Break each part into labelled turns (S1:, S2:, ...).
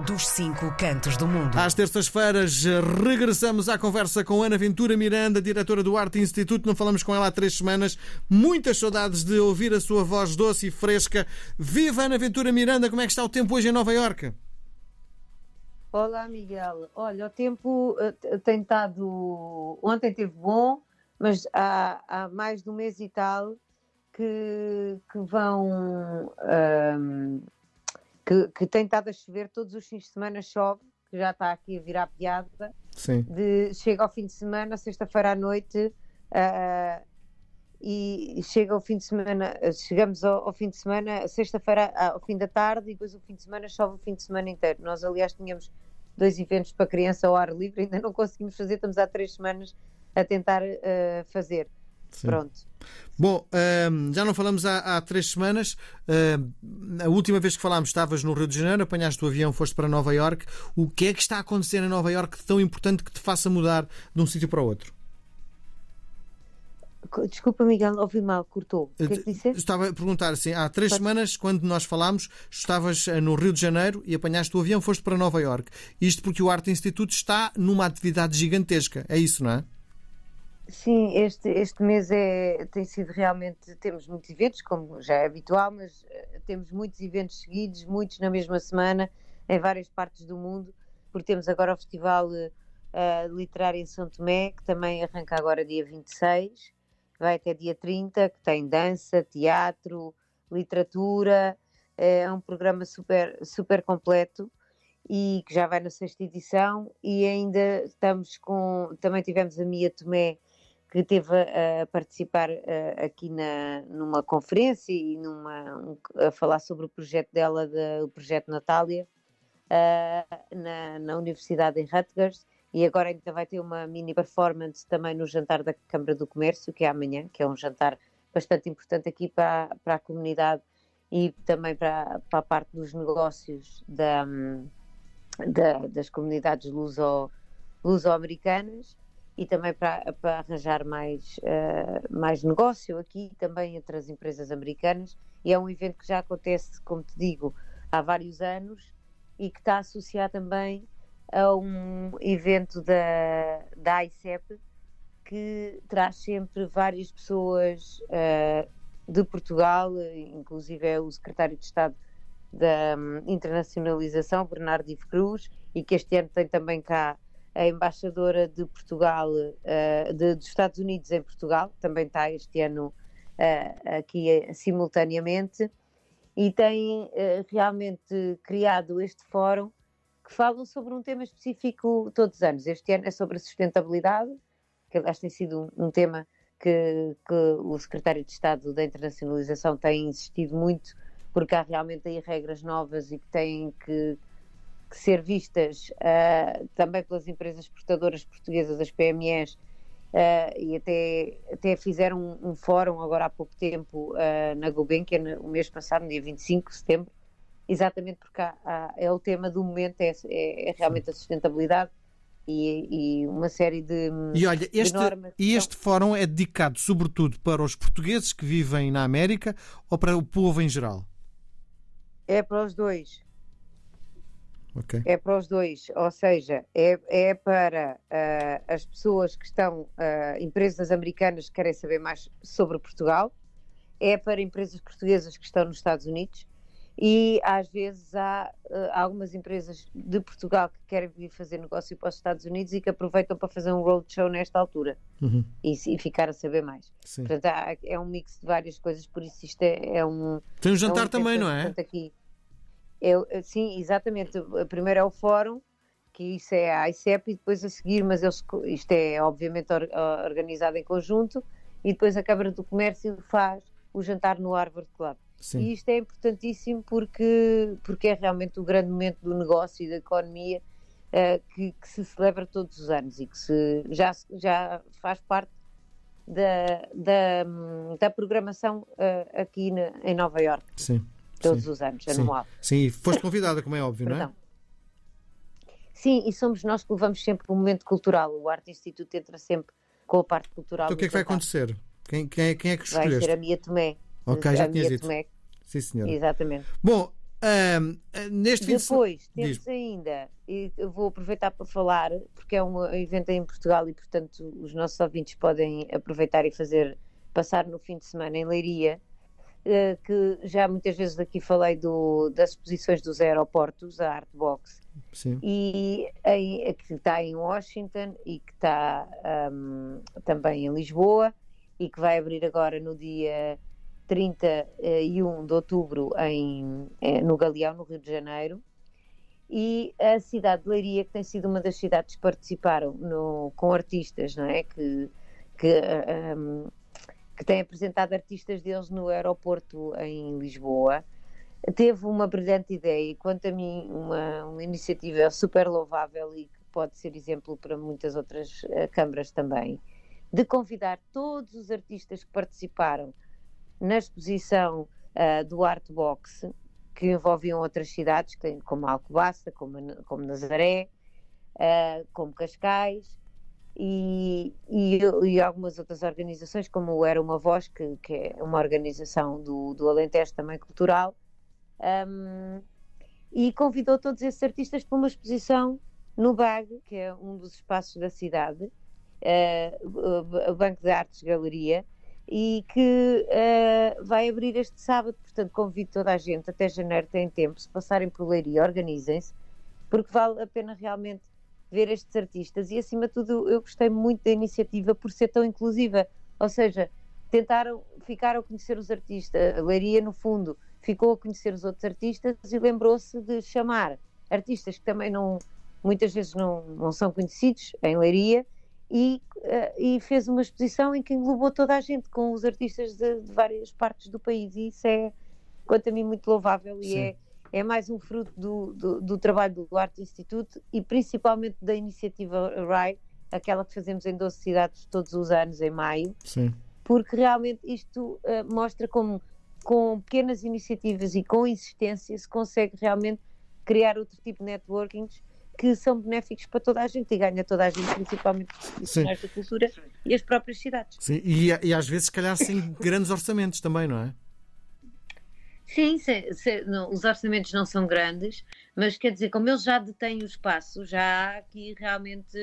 S1: dos cinco cantos do mundo.
S2: Às terças-feiras regressamos à conversa com Ana Ventura Miranda, diretora do Arte Instituto. Não falamos com ela há três semanas. Muitas saudades de ouvir a sua voz doce e fresca. Viva Ana Ventura Miranda, como é que está o tempo hoje em Nova Iorque?
S3: Olá, Miguel. Olha, o tempo uh, tem estado. Ontem teve bom, mas há, há, mais de um mês e tal que, que vão. Um, que, que tem estado a chover todos os fins de semana, chove, que já está aqui a virar piada.
S2: Sim.
S3: De, chega ao fim de semana, sexta-feira à noite, uh, e chega ao fim de semana, chegamos ao, ao fim de semana, sexta-feira ao fim da tarde, e depois o fim de semana chove o fim de semana inteiro. Nós, aliás, tínhamos dois eventos para criança ao ar livre, ainda não conseguimos fazer, estamos há três semanas a tentar uh, fazer. Sim. Pronto.
S2: Bom, já não falamos há, há três semanas. a última vez que falámos estavas no Rio de Janeiro, apanhaste o avião, foste para Nova York. O que é que está a acontecer em Nova York tão importante que te faça mudar de um sítio para o outro?
S3: Desculpa, Miguel, ouvi mal, cortou. O que é que disseste?
S2: Estava a perguntar assim: há três Pode... semanas, quando nós falámos, estavas eh, no Rio de Janeiro e apanhaste o avião, foste para Nova York. Isto porque o Arte Instituto está numa atividade gigantesca. É isso, não é?
S3: Sim, este, este mês é, tem sido realmente. Temos muitos eventos, como já é habitual, mas uh, temos muitos eventos seguidos, muitos na mesma semana, em várias partes do mundo, porque temos agora o Festival uh, Literário em São Tomé, que também arranca agora dia 26, vai até dia 30, que tem dança, teatro, literatura, é um programa super, super completo e que já vai na sexta edição e ainda estamos com, também tivemos a Mia Tomé que teve a, participar a, aqui na, numa conferência e numa, um, a falar sobre o projeto dela, de, o projeto Natália, uh, na, na Universidade em Rutgers, e agora ainda vai ter uma mini performance também no jantar da Câmara do Comércio, que é amanhã, que é um jantar bastante importante aqui para, para a comunidade e também para, para a parte dos negócios da, da, das comunidades luso, luso-americanas e também para, para arranjar mais, uh, mais negócio aqui também entre as empresas americanas. E é um evento que já acontece, como te digo, há vários anos e que está associado também a um evento da, da ICEP que traz sempre várias pessoas uh, de Portugal, inclusive é o secretário de Estado da um, Internacionalização, Bernardo Ivo Cruz, e que este ano tem também cá a embaixadora de Portugal, uh, de, dos Estados Unidos em Portugal, também está este ano uh, aqui uh, simultaneamente, e tem realmente criado este fórum que falam sobre um tema específico todos os anos. Este ano é sobre a sustentabilidade, que aliás tem sido um, um tema que, que, o secretário de Estado da Internacionalização tem insistido muito, porque há realmente aí regras novas e que têm que que ser vistas uh, também pelas empresas exportadoras portuguesas, as PMEs, uh, e até, até fizeram um, um, fórum agora há pouco tempo uh, na Gulbenkian, o mês passado, no dia 25 de setembro, exatamente porque há, há, é o tema do momento, é, é, é realmente a sustentabilidade. E, e, uma série de.
S2: E olha, este, e este fórum é dedicado sobretudo para os portugueses que vivem na América ou para o povo em geral?
S3: É para os dois.
S2: Okay.
S3: É para os dois, ou seja, é, é para uh, as pessoas que estão, uh, empresas americanas que querem saber mais sobre Portugal, é para empresas portuguesas que estão nos Estados Unidos e às vezes há uh, algumas empresas de Portugal que querem vir fazer negócio para os Estados Unidos e que aproveitam para fazer um roadshow nesta altura
S2: uhum.
S3: e, e, ficar a saber mais.
S2: Sim.
S3: Portanto, há, é um mix de várias coisas, por isso isto é, é um.
S2: Tem um jantar é um também, não é?
S3: Aqui. Eu, sim, exatamente. Primeiro é o fórum, que isso é a ICEP, e depois a seguir, mas eles, isto é obviamente or, organizado em conjunto, e depois a Câmara do Comércio faz o jantar no Harvard Club.
S2: Sim.
S3: E isto é importantíssimo porque, porque é realmente o grande momento do negócio e da economia uh, que, que, se celebra todos os anos e que se, já, já faz parte da, da, da programação uh, aqui na, em Nova York.
S2: Sim
S3: todos
S2: sim,
S3: os anos,
S2: sim,
S3: anual.
S2: Sim, e foste convidada, como é óbvio, não é?
S3: Sim, e somos nós que levamos sempre o um momento cultural. O Arte Instituto entra sempre com a parte cultural.
S2: Então o que é que vai acontecer? Quem, quem, é, quem é que escolheste?
S3: Vai ser a Mia Tomé.
S2: Ok, já tinhas dito. Tomé. Sim, senhora.
S3: Exatamente.
S2: Bom, Uh, neste fim
S3: Depois,
S2: de...
S3: temos ainda, e eu vou aproveitar para falar, porque é um evento em Portugal e, portanto, os nossos ouvintes podem aproveitar e fazer, passar no fim de semana em Leiria, que já muitas vezes aqui falei do, das exposições dos aeroportos, a Artbox,
S2: Sim.
S3: e em, que está em Washington e que está um, também em Lisboa e que vai abrir agora no dia 31 de outubro em, eh, no Galeão, no Rio de Janeiro, e a cidade de Leiria, que tem sido uma das cidades que participaram no, com artistas, não é? Que, que, um, que têm apresentado artistas deles no aeroporto em Lisboa, teve uma brilhante ideia e, quanto a mim, uma, uma iniciativa super louvável e que pode ser exemplo para muitas outras uh, câmaras também, de convidar todos os artistas que participaram na exposição uh, do Artbox, que envolviam outras cidades, como Alcobaça, como, como Nazaré, uh, como Cascais, e, e, e, algumas outras organizações, como Era Uma Voz, que, que é uma organização do, do Alentejo também cultural, um, e convidou todos esses artistas para uma exposição no BAG, que é um dos espaços da cidade, uh, o Banco de Artes Galeria, e que uh, vai abrir este sábado. Portanto, convido toda a gente, até janeiro tem tempo, se passarem por Leiria, organizem-se, porque vale a pena realmente ver estes artistas. E, acima de tudo, eu gostei muito da iniciativa por ser tão inclusiva. Ou seja, tentaram, ficar a conhecer os artistas. A Leiria, no fundo, ficou a conhecer os outros artistas e lembrou-se de chamar artistas que também não, muitas vezes não, não são conhecidos em Leiria e, uh, e, fez uma exposição em que englobou toda a gente, com os artistas de, de várias partes do país, e isso é, quanto a mim, muito louvável e é, é mais um fruto do, do, do, trabalho do Arte Instituto e principalmente da iniciativa RAI, aquela que fazemos em 12 cidades todos os anos, em maio,
S2: Sim.
S3: porque realmente isto uh, mostra como com pequenas iniciativas e com insistência se consegue realmente criar outro tipo de networkings que são benéficos para toda a gente e ganha toda a gente, principalmente os profissionais da cultura e as próprias cidades.
S2: Sim, e, e às vezes, se calhar, sem grandes orçamentos também, não é?
S3: Sim, se, se, não, os orçamentos não são grandes, mas quer dizer, como eles já detêm o espaço, já há aqui realmente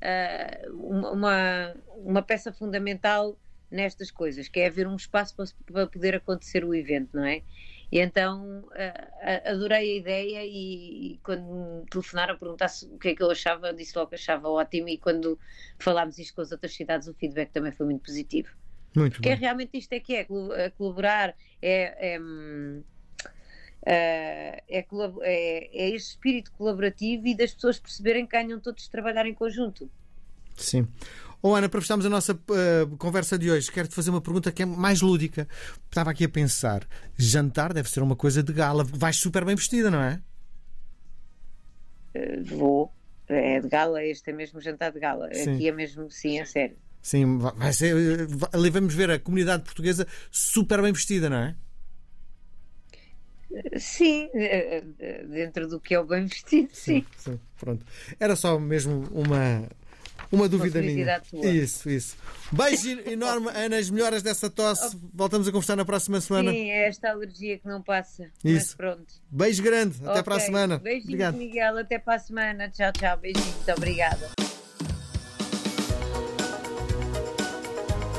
S3: uh, uma, uma peça fundamental nestas coisas, que é haver um espaço para, para poder acontecer o evento, não é? E então uh, adorei a ideia e, e quando me telefonaram a perguntar o que é que eu achava, disse logo que achava ótimo e quando falámos isto com as outras cidades o feedback também foi muito positivo.
S2: Muito
S3: Porque
S2: bom.
S3: é realmente isto é que é, colaborar, é, é, é, é, é, este espírito colaborativo e das pessoas perceberem que ganham todos trabalhar em conjunto.
S2: Sim. Oh, Ana, para fecharmos a nossa uh, conversa de hoje, quero-te fazer uma pergunta que é mais lúdica. Estava aqui a pensar: jantar deve ser uma coisa de gala. Vais super bem vestida, não é?
S3: Uh, vou. É de gala, este é mesmo jantar de gala. Sim. Aqui é mesmo, sim, é sério.
S2: Sim, vai ser. Ali vamos ver a comunidade portuguesa super bem vestida, não é?
S3: Sim, eh, dentro do que é o bem vestido, sim.
S2: sim. sim. Pronto. Era só mesmo uma, uma dúvida minha.
S3: Tua.
S2: Isso, isso. Beijo enorme, Ana. As melhoras dessa tosse. Voltamos a conversar na próxima semana.
S3: Sim, é esta alergia que não passa.
S2: Isso.
S3: Mas pronto.
S2: Beijo grande. Até
S3: okay.
S2: para a semana.
S3: Beijinho. Miguel. Até para a semana. Tchau, tchau. Beijinho. Muito obrigada.